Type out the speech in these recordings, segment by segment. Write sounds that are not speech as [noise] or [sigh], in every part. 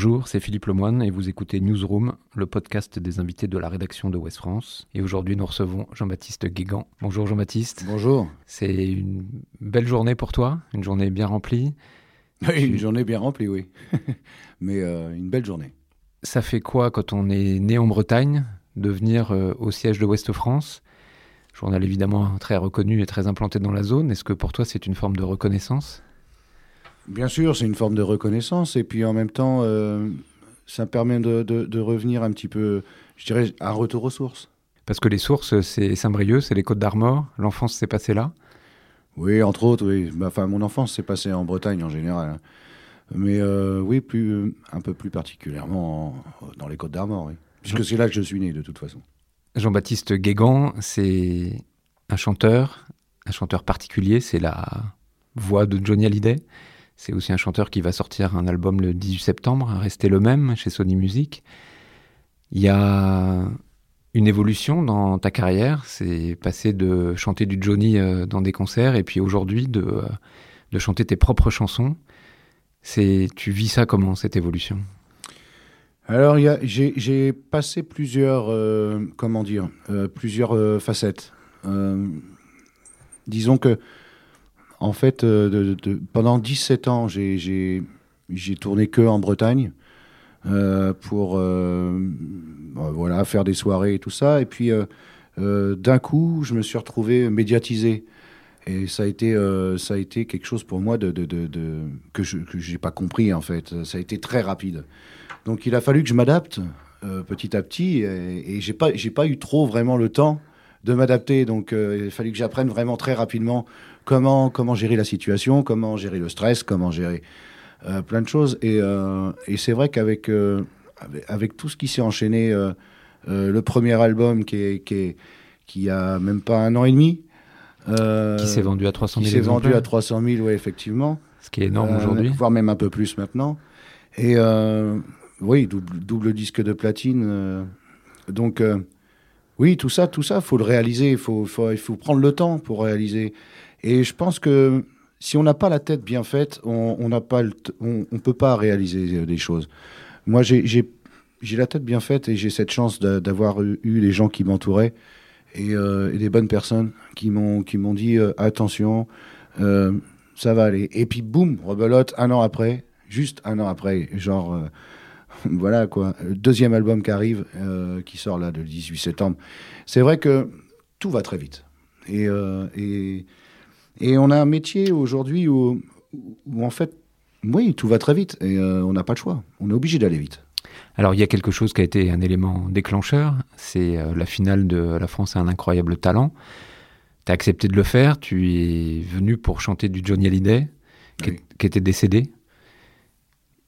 Bonjour, c'est Philippe Lemoine et vous écoutez Newsroom, le podcast des invités de la rédaction de West France. Et aujourd'hui, nous recevons Jean-Baptiste Guégan. Bonjour Jean-Baptiste. Bonjour. C'est une belle journée pour toi, une journée bien remplie. Oui, une journée bien remplie, oui. [laughs] Mais euh, une belle journée. Ça fait quoi quand on est né en Bretagne de venir euh, au siège de Ouest France? Journal évidemment très reconnu et très implanté dans la zone. Est-ce que pour toi c'est une forme de reconnaissance? Bien sûr, c'est une forme de reconnaissance. Et puis en même temps, euh, ça permet de, de- de revenir un petit peu, je dirais, un retour aux sources. Parce que les sources, c'est Saint-Brieuc, c'est les Côtes d'Armor, l'enfance s'est passée là. Oui, entre autres, oui. Bah, Enfin, mon enfance s'est passée en Bretagne en général. Mais euh, oui, plus, un peu plus particulièrement en- dans les Côtes d'Armor, oui. Puisque c'est là que je suis né, de toute façon. Jean-Baptiste Guégan, c'est un chanteur, un chanteur particulier, c'est la voix de Johnny Hallyday. C'est aussi un chanteur qui va sortir un album le 18 septembre, Rester le même, chez Sony Music. Il y a une évolution dans ta carrière, c'est passer de chanter du Johnny euh, dans des concerts et puis aujourd'hui de, euh, de chanter tes propres chansons. C'est, tu vis ça comment, cette évolution? Alors, j'ai passé plusieurs, euh, comment dire, plusieurs facettes. Disons que, en fait, euh, de- de- pendant 17 ans, j'ai- tourné que en Bretagne euh, pour euh, euh, voilà, faire des soirées et tout ça. Et puis, d'un coup, je me suis retrouvé médiatisé. Et ça a été, ça a été quelque chose pour moi que je n'ai pas compris, en fait. Ça a été très rapide. Donc il a fallu que je m'adapte petit à petit et, et j'ai pas eu trop vraiment le temps de m'adapter. Donc il a fallu que j'apprenne vraiment très rapidement comment comment gérer la situation, comment gérer le stress, comment gérer euh, plein de choses. Et, euh, et c'est vrai qu'avec euh, avec, avec tout ce qui s'est enchaîné, le premier album qui est, qui est qui a même pas un an et demi. Qui s'est vendu à 300 qui 000 s'est vendu à 300 000, oui, effectivement. ce qui est énorme aujourd'hui. Voire même un peu plus maintenant. Et oui, double, double disque de platine. donc, oui, tout ça, tout ça, faut le réaliser. Il faut, faut, il faut prendre le temps pour réaliser. Et je pense que si on n'a pas la tête bien faite, on n'a pas on, peut pas réaliser euh, des choses. Moi, j'ai la tête bien faite et j'ai cette chance d'a- d'avoir eu, les gens qui m'entouraient et, euh, des bonnes personnes qui m'ont dit euh, attention, euh, ça va aller. Et puis boum, rebelote un an après, juste un an après, genre [laughs] voilà quoi, le deuxième album qui arrive, qui sort là le 18 septembre. C'est vrai que tout va très vite. Et, et on a un métier aujourd'hui où, où en fait, oui, tout va très vite et euh, on n'a pas le choix. On est obligé d'aller vite. Alors il y a quelque chose qui a été un élément déclencheur, c'est euh, la finale de La France a un incroyable talent. Tu as accepté de le faire, tu es venu pour chanter du Johnny Hallyday, qui, Oui. qui était décédé.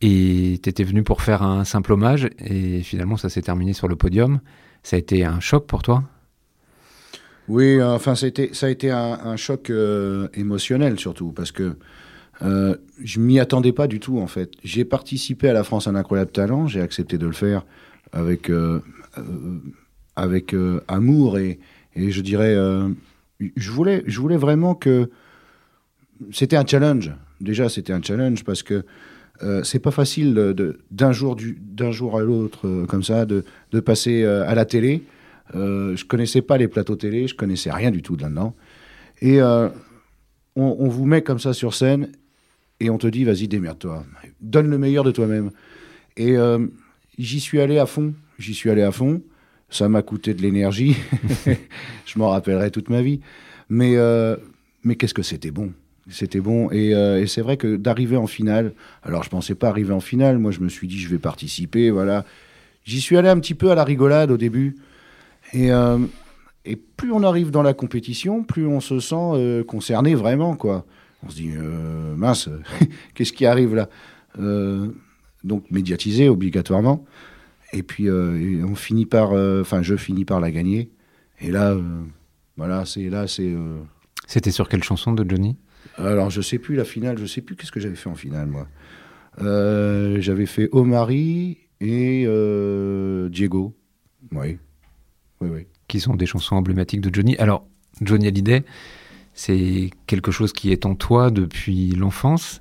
Et tu étais venu pour faire un simple hommage, et finalement ça s'est terminé sur le podium. Ça a été un choc pour toi? Oui, enfin, ça a été, a un, choc euh, émotionnel surtout, parce que euh, je m'y attendais pas du tout en fait. J'ai participé à la France un incroyable talent, j'ai accepté de le faire avec, euh, euh, avec amour et, je dirais, je, voulais, je voulais vraiment que c'était un challenge. Déjà, c'était un challenge parce que euh, c'est pas facile d'un jour, du- jour à l'autre, comme ça, de, de passer à la télé. Euh, je connaissais pas les plateaux télé, je connaissais rien du tout de là-dedans. Et euh, on, vous met comme ça sur scène et on te dit vas-y démerde-toi, donne le meilleur de toi-même. Et euh, j'y suis allé à fond, j'y suis allé à fond. Ça m'a coûté de l'énergie, [laughs] je m'en rappellerai toute ma vie. Mais, euh, mais qu'est-ce que c'était bon? C'était bon. Et, et c'est vrai que d'arriver en finale, alors je pensais pas arriver en finale, moi je me suis dit je vais participer, voilà. J'y suis allé un petit peu à la rigolade au début. Et, euh, et plus on arrive dans la compétition, plus on se sent euh, concerné vraiment, quoi. On se dit, euh, mince, [laughs] qu'est-ce qui arrive là? Donc médiatisé obligatoirement. Et puis on finit par, enfin je finis par la gagner. Et là, voilà, c'est là, c'est. C'était sur quelle chanson de Johnny? Alors je sais plus la finale, je sais plus qu'est-ce que j'avais fait en finale moi. j'avais fait Omari et Diego. Oui, Qui sont des chansons emblématiques de Johnny. Alors Johnny Hallyday, c'est quelque chose qui est en toi depuis l'enfance.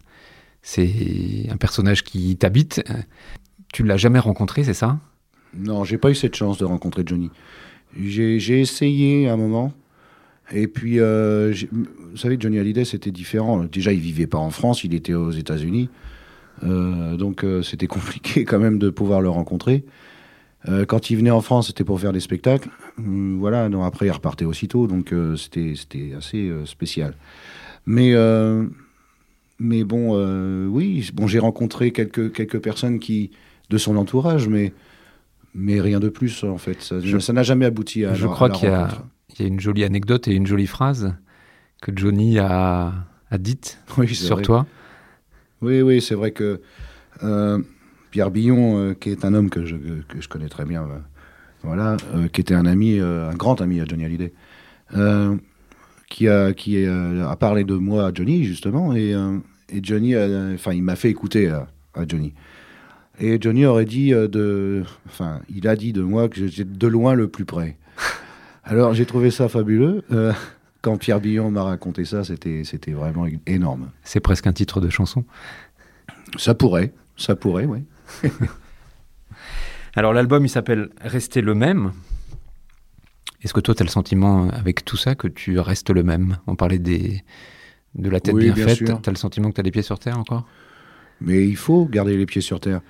C'est un personnage qui t'habite. Tu l'as jamais rencontré, c'est ça? Non, j'ai pas eu cette chance de rencontrer Johnny. J'ai essayé un moment. Et puis, euh, vous savez, Johnny Hallyday, c'était différent. Déjà, il vivait pas en France, il était aux États-Unis. Euh, donc, euh, c'était [laughs] compliqué quand même de pouvoir le rencontrer. Quand il venait en France, c'était pour faire des spectacles. Hum, voilà, non, après, il repartait aussitôt. Donc, c'était assez spécial. Mais mais bon, oui, bon, j'ai rencontré quelques, quelques personnes qui, de son entourage, mais, mais rien de plus en fait. Ça n'a jamais abouti à. Je crois qu'il y, a une jolie anecdote et une jolie phrase que Johnny a, a dite sur toi. Oui, oui, c'est vrai que euh, Pierre Billon, euh, qui est un homme que je, que je connais très bien, euh, voilà, qui était un ami, un grand ami à Johnny Hallyday, qui, a, qui a parlé de moi à Johnny justement, et, et Johnny, enfin, il m'a fait écouter à, à Johnny. Et Johnny aurait dit euh, de. Enfin, il a dit de moi que j'étais de loin le plus près. Alors j'ai trouvé ça fabuleux. Euh, quand Pierre Billon m'a raconté ça, c'était, c'était vraiment énorme. C'est presque un titre de chanson? Ça pourrait, ça pourrait, oui. [laughs] Alors l'album, il s'appelle Rester le même. Est-ce que toi, tu as le sentiment avec tout ça que tu restes le même? On parlait des, de la tête bien, faite. Tu as le sentiment que tu as les pieds sur terre encore? Mais il faut garder les pieds sur terre.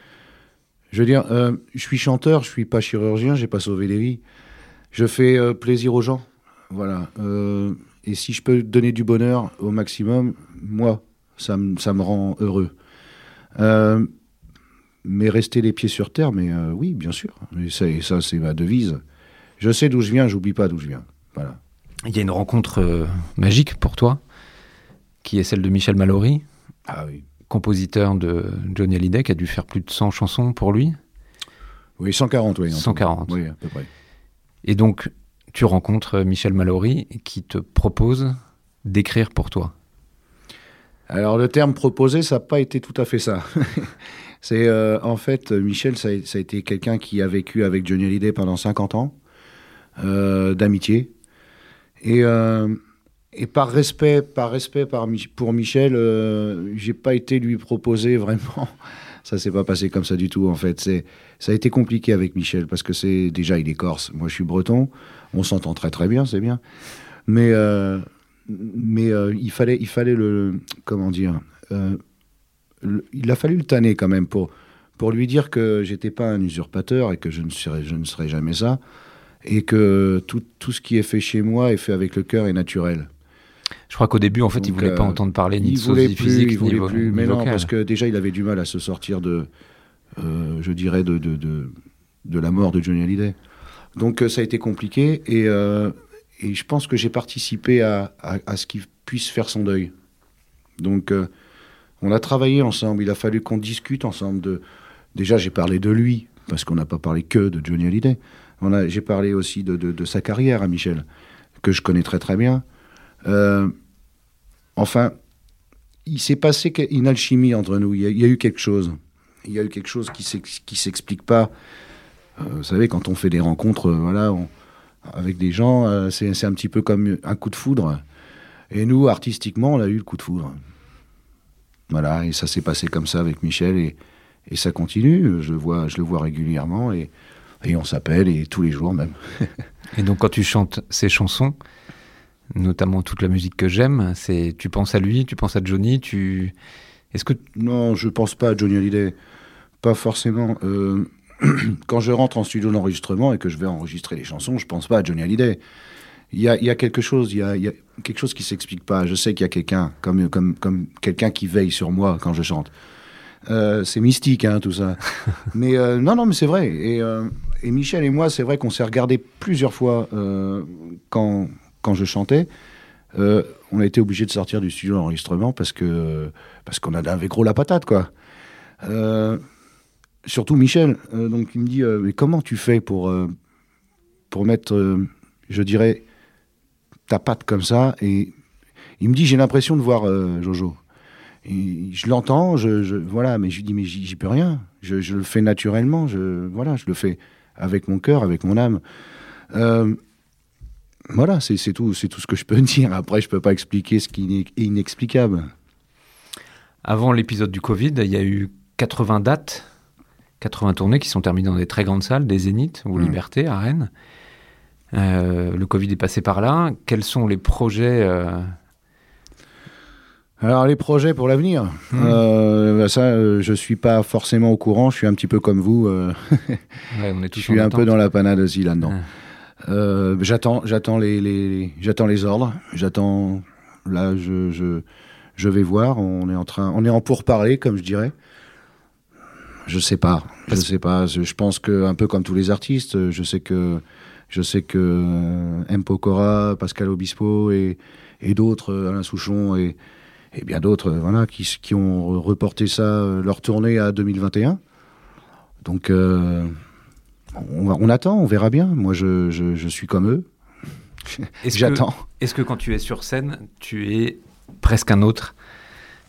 Je veux dire, euh, je suis chanteur, je suis pas chirurgien, j'ai pas sauvé des vies. Je fais euh, plaisir aux gens. Voilà. Euh, et si je peux donner du bonheur au maximum, moi, ça, ça me rend heureux. Mais rester les pieds sur terre, mais oui, bien sûr. Et ça, ça c'est ma devise. Je sais d'où je viens, j'oublie pas d'où je viens. Voilà. Il y a une rencontre magique pour toi, qui est celle de Michel Mallory. Ah oui compositeur de Johnny Hallyday, qui a dû faire plus de 100 chansons pour lui. Oui, 140, oui. 140. Oui, à peu près. Et donc, tu rencontres Michel Mallory qui te propose d'écrire pour toi. Alors, le terme proposé, ça n'a pas été tout à fait ça. [laughs] C'est euh, en fait, Michel, ça a, été quelqu'un qui a vécu avec Johnny Hallyday pendant 50 ans euh, d'amitié. Et euh, et par respect, par respect pour Michel, j'ai pas été lui proposer vraiment. [laughs] Ça s'est pas passé comme ça du tout en fait. C'est, ça a été compliqué avec Michel parce que c'est déjà il est corse, moi je suis breton, on s'entend très très bien, c'est bien. Mais mais euh, il fallait il fallait le comment dire, il a fallu le tanner quand même pour pour lui dire que j'étais pas un usurpateur et que je ne serais je ne serais jamais ça et que tout, tout ce qui est fait chez moi est fait avec le cœur et naturel. Je crois qu'au début, en fait, il voulait pas euh, entendre parler ni de sosie physique, il voulait plus. Mais non, parce que déjà, il avait du mal à se sortir de, euh, je dirais, de, de, de, la mort de Johnny Hallyday. Donc, euh, ça a été compliqué et, et je pense que j'ai participé à, ce qu'il puisse faire son deuil. Donc, on a travaillé ensemble. Il a fallu qu'on discute ensemble de. Déjà, j'ai parlé de lui parce qu'on n'a pas parlé que de Johnny Hallyday. J'ai parlé aussi de, sa carrière à Michel, que je connais très très bien. Euh, enfin, il s'est passé une alchimie entre nous. Il y, a, eu quelque chose. Il y a eu quelque chose qui ne s'explique pas. Euh, vous savez, quand on fait des rencontres, euh, voilà, avec des gens, c'est un petit peu comme un coup de foudre. Et nous, artistiquement, on a eu le coup de foudre. Voilà, et ça s'est passé comme ça avec Michel, et, et ça continue. Je, vois, je le vois régulièrement, et, et on s'appelle, et tous les jours même. [laughs] et donc, quand tu chantes ces chansons, notamment toute la musique que j'aime. C'est, tu penses à lui, tu penses à Johnny, tu. Est-ce que non, je pense pas à Johnny Hallyday, pas forcément. Euh, [clears throat] quand je rentre en studio d'enregistrement et que je vais enregistrer les chansons, je pense pas à Johnny Hallyday. Il y a, il y a quelque chose, il y a, il y a quelque chose qui s'explique pas. Je sais qu'il y a quelqu'un, comme, comme, comme quelqu'un qui veille sur moi quand je chante. Euh, c'est mystique, hein, tout ça. [laughs] mais euh, non, non, mais c'est vrai. Et, et, Michel et moi, c'est vrai qu'on s'est regardé plusieurs fois quand, quand je chantais, euh, on a été obligé de sortir du studio d'enregistrement parce que parce qu'on avait gros la patate quoi. Surtout Michel. Euh, donc il me dit euh, mais comment tu fais pour euh, pour mettre, je dirais, ta patte comme ça Et il me dit j'ai l'impression de voir Jojo. Je l'entends, je, voilà, mais je lui dis mais j'y peux rien. Je, le fais naturellement. Je voilà, je le fais avec mon cœur, avec mon âme. Voilà, c'est tout, c'est tout ce que je peux [laughs] dire. Après, je peux pas expliquer ce qui est inexplicable. Avant l'épisode du Covid, il y a eu 80 dates, 80 tournées qui sont terminées dans des très grandes salles, des Zéniths ou Mm. Liberté à Rennes. Euh, le Covid est passé par là. Quels sont les projets euh, Alors les projets pour l'avenir, Mhm. euh, bah, ça, euh, je suis pas forcément au courant. Je suis un petit peu comme vous. [laughs] ouais, on est [laughs] je suis un peu dans la panade aussi là-dedans. Ah. J'attends, j'attends les, les- j'attends les ordres. J'attends. Là, je, je, je vais voir. On est en train, on est en pourparlers, comme je dirais. Je sais pas. Je sais pas. Je, pense que un peu comme tous les artistes, je sais que, je sais que euh, M. Pokora, Pascal Obispo et, et d'autres, euh, Alain Souchon et, et bien d'autres, euh, voilà, qui, qui ont reporté ça, leur tournée à 2021. Donc, euh, on, attend, on verra bien. Moi, je, je, je suis comme eux. [laughs] J'attends. Est-ce que quand tu es sur scène, tu es presque un autre?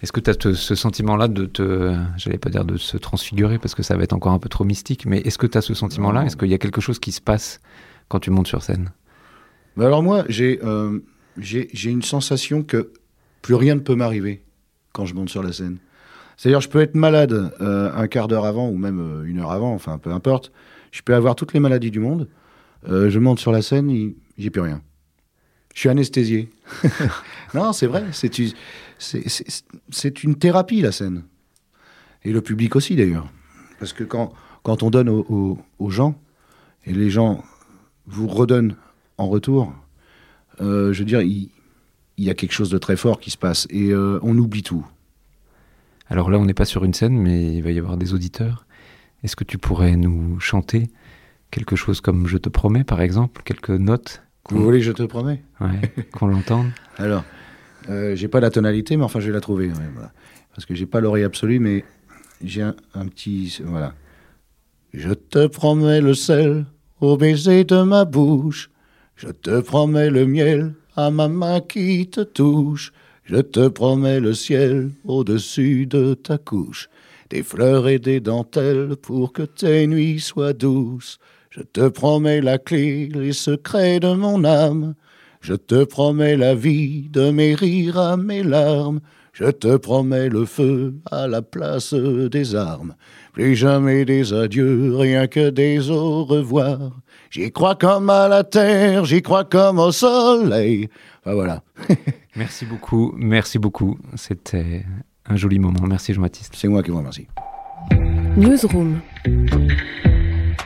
Est-ce que tu as ce sentiment-là de te, j'allais pas dire de se transfigurer parce que ça va être encore un peu trop mystique, mais est-ce que tu as ce sentiment-là? Est-ce qu'il y a quelque chose qui se passe quand tu montes sur scène? Mais alors moi, j'ai euh, j'ai une sensation que plus rien ne peut m'arriver quand je monte sur la scène. C'est-à-dire, je peux être malade euh, un quart d'heure avant ou même euh, une heure avant, enfin peu importe. Je peux avoir toutes les maladies du monde. Je monte sur la scène, j'ai plus rien. Je suis anesthésié. [laughs] non, c'est vrai. C'est une- thérapie la scène. Et le public aussi d'ailleurs. Parce que quand, on donne aux- gens, et les gens vous redonnent en retour, euh, je veux dire, il, il y a quelque chose de très fort qui se passe et euh, on oublie tout. Alors là, on n'est pas sur une scène, mais il va y avoir des auditeurs. Est-ce que tu pourrais nous chanter quelque chose comme Je te promets, par exemple Quelques notes Vous voulez, je te promets. ouais, [laughs] qu'on l'entende Alors, euh, j'ai pas la tonalité, mais enfin, je vais la trouver. ouais, voilà. Parce que j'ai pas l'oreille absolue, mais j'ai un, un petit. Voilà. Je te promets le sel au baiser de ma bouche. Je te promets le miel à ma main qui te touche. Je te promets le ciel au-dessus de ta couche. Des fleurs et des dentelles pour que tes nuits soient douces. Je te promets la clé, les secrets de mon âme. Je te promets la vie de mes rires à mes larmes. Je te promets le feu à la place des armes. Plus jamais des adieux, rien que des au revoir. J'y crois comme à la terre, j'y crois comme au soleil. Enfin, voilà, [laughs] Merci beaucoup, merci beaucoup. C'était un joli moment. Merci Jean-Baptiste. c'est moi qui vous remercie. Newsroom.